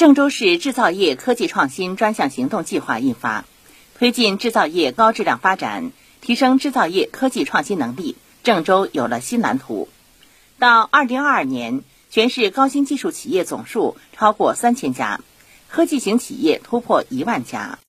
郑州市制造业科技创新专项行动计划印发推进制造业高质量发展提升制造业科技创新能力郑州有了新蓝图。到二零二二年全市高新技术企业总数超过三千家科技型企业突破一万家。